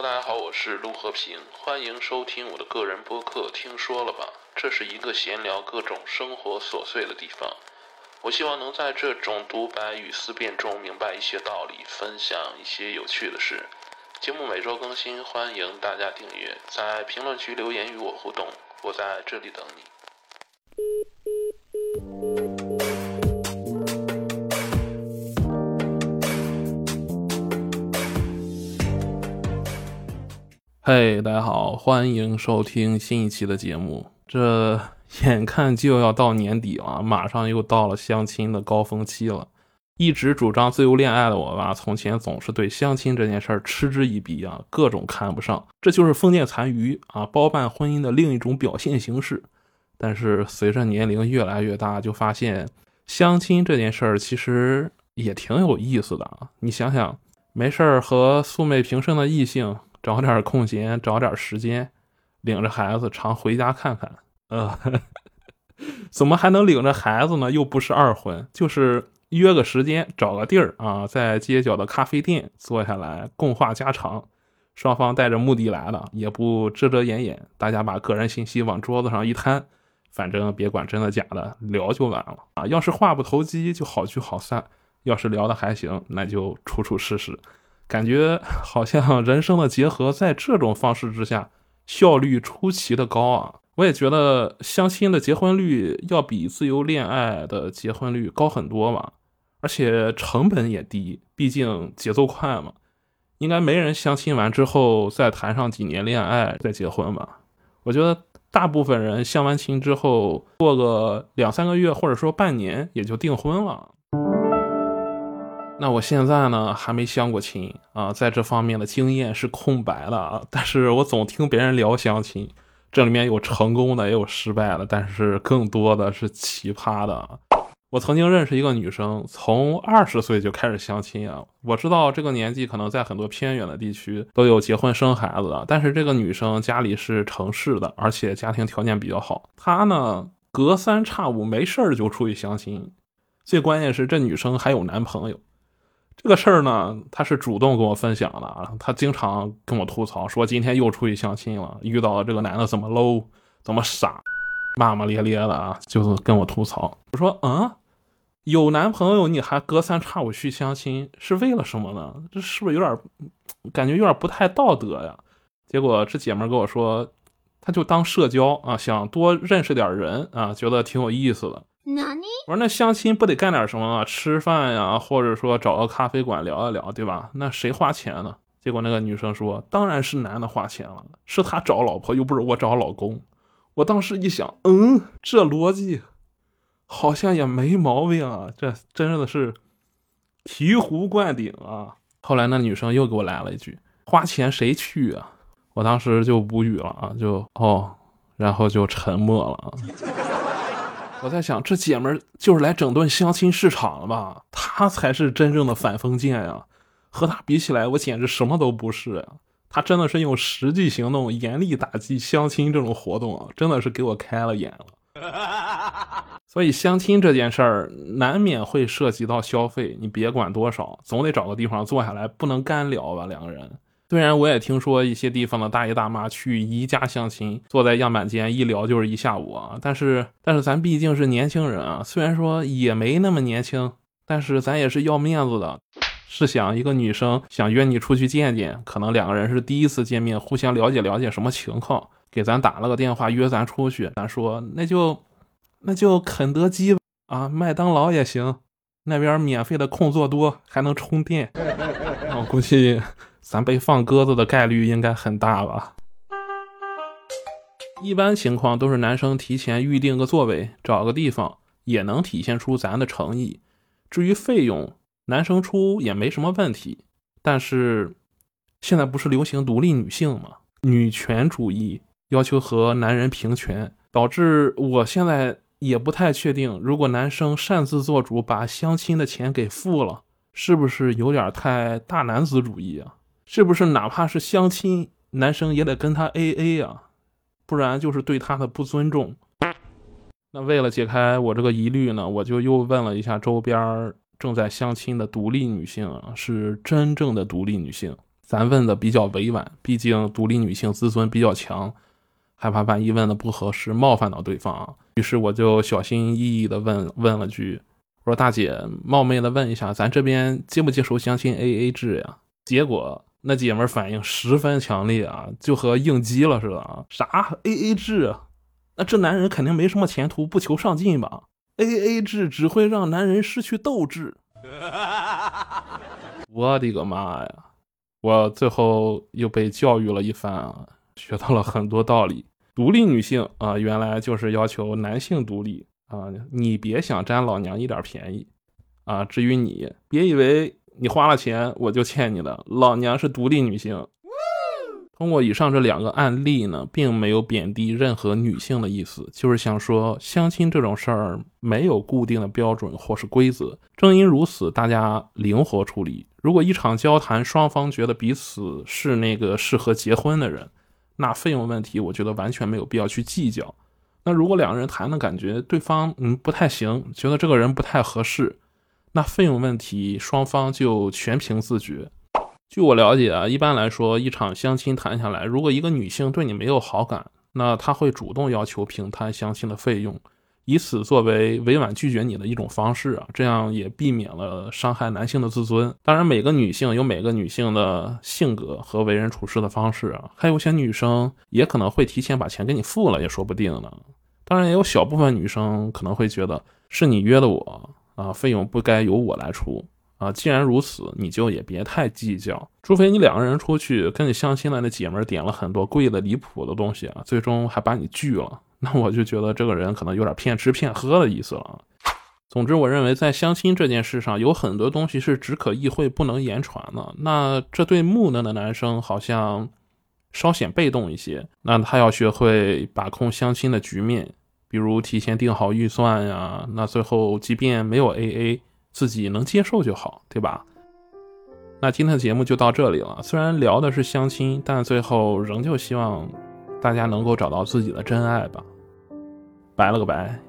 大家好，我是陆和平，欢迎收听我的个人播客。听说了吧？这是一个闲聊各种生活琐碎的地方。我希望能在这种独白与思辨中明白一些道理，分享一些有趣的事。节目每周更新，欢迎大家订阅，在评论区留言与我互动，我在这里等你。嘿，大家好，欢迎收听新一期的节目。这眼看就要到年底了，马上又到了相亲的高峰期了。一直主张自由恋爱的我吧，从前总是对相亲这件事儿嗤之以鼻啊，各种看不上。这就是封建残余啊，包办婚姻的另一种表现形式。但是随着年龄越来越大，就发现相亲这件事儿其实也挺有意思的啊。你想想，没事儿和素昧平生的异性。找点空闲，找点时间，领着孩子常回家看看。呃，怎么还能领着孩子呢？又不是二婚，就是约个时间，找个地儿啊，在街角的咖啡店坐下来共话家常。双方带着目的来了，也不遮遮掩掩，大家把个人信息往桌子上一摊，反正别管真的假的，聊就完了啊。要是话不投机，就好聚好散；要是聊得还行，那就处处试试。感觉好像人生的结合在这种方式之下，效率出奇的高啊！我也觉得相亲的结婚率要比自由恋爱的结婚率高很多嘛，而且成本也低，毕竟节奏快嘛。应该没人相亲完之后再谈上几年恋爱再结婚吧？我觉得大部分人相完亲之后过个两三个月或者说半年也就订婚了。那我现在呢还没相过亲啊，在这方面的经验是空白的啊。但是我总听别人聊相亲，这里面有成功的，也有失败的，但是更多的是奇葩的。我曾经认识一个女生，从二十岁就开始相亲啊。我知道这个年纪可能在很多偏远的地区都有结婚生孩子的，但是这个女生家里是城市的，而且家庭条件比较好。她呢隔三差五没事儿就出去相亲，最关键是这女生还有男朋友。这个事儿呢，他是主动跟我分享的啊。他经常跟我吐槽说，今天又出去相亲了，遇到了这个男的怎么 low，怎么傻，骂骂咧咧的啊，就是跟我吐槽。我说，嗯，有男朋友你还隔三差五去相亲，是为了什么呢？这是不是有点感觉有点不太道德呀？结果这姐们跟我说，他就当社交啊，想多认识点人啊，觉得挺有意思的。我说那相亲不得干点什么吗？吃饭呀，或者说找个咖啡馆聊一聊，对吧？那谁花钱呢？结果那个女生说，当然是男的花钱了，是他找老婆，又不是我找老公。我当时一想，嗯，这逻辑好像也没毛病啊，这真的是醍醐灌顶啊！后来那女生又给我来了一句，花钱谁去啊？我当时就无语了啊，就哦，然后就沉默了。我在想，这姐们儿就是来整顿相亲市场了吧？她才是真正的反封建呀！和她比起来，我简直什么都不是呀！她真的是用实际行动严厉打击相亲这种活动啊，真的是给我开了眼了。所以相亲这件事儿难免会涉及到消费，你别管多少，总得找个地方坐下来，不能干聊吧？两个人。虽然我也听说一些地方的大爷大妈去宜家相亲，坐在样板间一聊就是一下午啊，但是但是咱毕竟是年轻人啊，虽然说也没那么年轻，但是咱也是要面子的。试想一个女生想约你出去见见，可能两个人是第一次见面，互相了解了解什么情况，给咱打了个电话约咱出去，咱说那就那就肯德基啊，麦当劳也行，那边免费的空座多，还能充电，我估计。咱被放鸽子的概率应该很大吧？一般情况都是男生提前预定个座位，找个地方，也能体现出咱的诚意。至于费用，男生出也没什么问题。但是现在不是流行独立女性吗？女权主义要求和男人平权，导致我现在也不太确定，如果男生擅自做主把相亲的钱给付了，是不是有点太大男子主义啊？是不是哪怕是相亲，男生也得跟她 A A 啊？不然就是对她的不尊重。那为了解开我这个疑虑呢，我就又问了一下周边正在相亲的独立女性啊，是真正的独立女性，咱问的比较委婉，毕竟独立女性自尊比较强，害怕万一问的不合适，冒犯到对方。于是我就小心翼翼的问问了句：“我说大姐，冒昧的问一下，咱这边接不接受相亲 A A 制呀？”结果那姐们反应十分强烈啊，就和应激了似的啊！啥 A A 制？那这男人肯定没什么前途，不求上进吧？A A 制只会让男人失去斗志。我的个妈呀！我最后又被教育了一番啊，学到了很多道理。独立女性啊，原来就是要求男性独立啊，你别想占老娘一点便宜啊。至于你，别以为你花了钱我就欠你的，老娘是独立女性。通过以上这两个案例呢，并没有贬低任何女性的意思，就是想说相亲这种事儿没有固定的标准或是规则。正因如此，大家灵活处理。如果一场交谈双方觉得彼此是那个适合结婚的人，那费用问题我觉得完全没有必要去计较。那如果两个人谈的感觉对方嗯不太行，觉得这个人不太合适，那费用问题双方就全凭自觉。据我了解啊，一般来说，一场相亲谈下来，如果一个女性对你没有好感，那她会主动要求平摊相亲的费用，以此作为委婉拒绝你的一种方式啊，这样也避免了伤害男性的自尊。当然，每个女性有每个女性的性格和为人处事的方式啊，还有些女生也可能会提前把钱给你付了，也说不定呢。当然，也有小部分女生可能会觉得是你约的我啊，费用不该由我来出。啊，既然如此，你就也别太计较，除非你两个人出去跟你相亲的那姐们点了很多贵的离谱的东西啊，最终还把你拒了，那我就觉得这个人可能有点骗吃骗喝的意思了。总之，我认为在相亲这件事上，有很多东西是只可意会不能言传的。那这对木讷的男生好像稍显被动一些，那他要学会把控相亲的局面，比如提前定好预算呀，那最后即便没有 AA。自己能接受就好，对吧？那今天的节目就到这里了。虽然聊的是相亲，但最后仍旧希望大家能够找到自己的真爱吧。拜了个拜。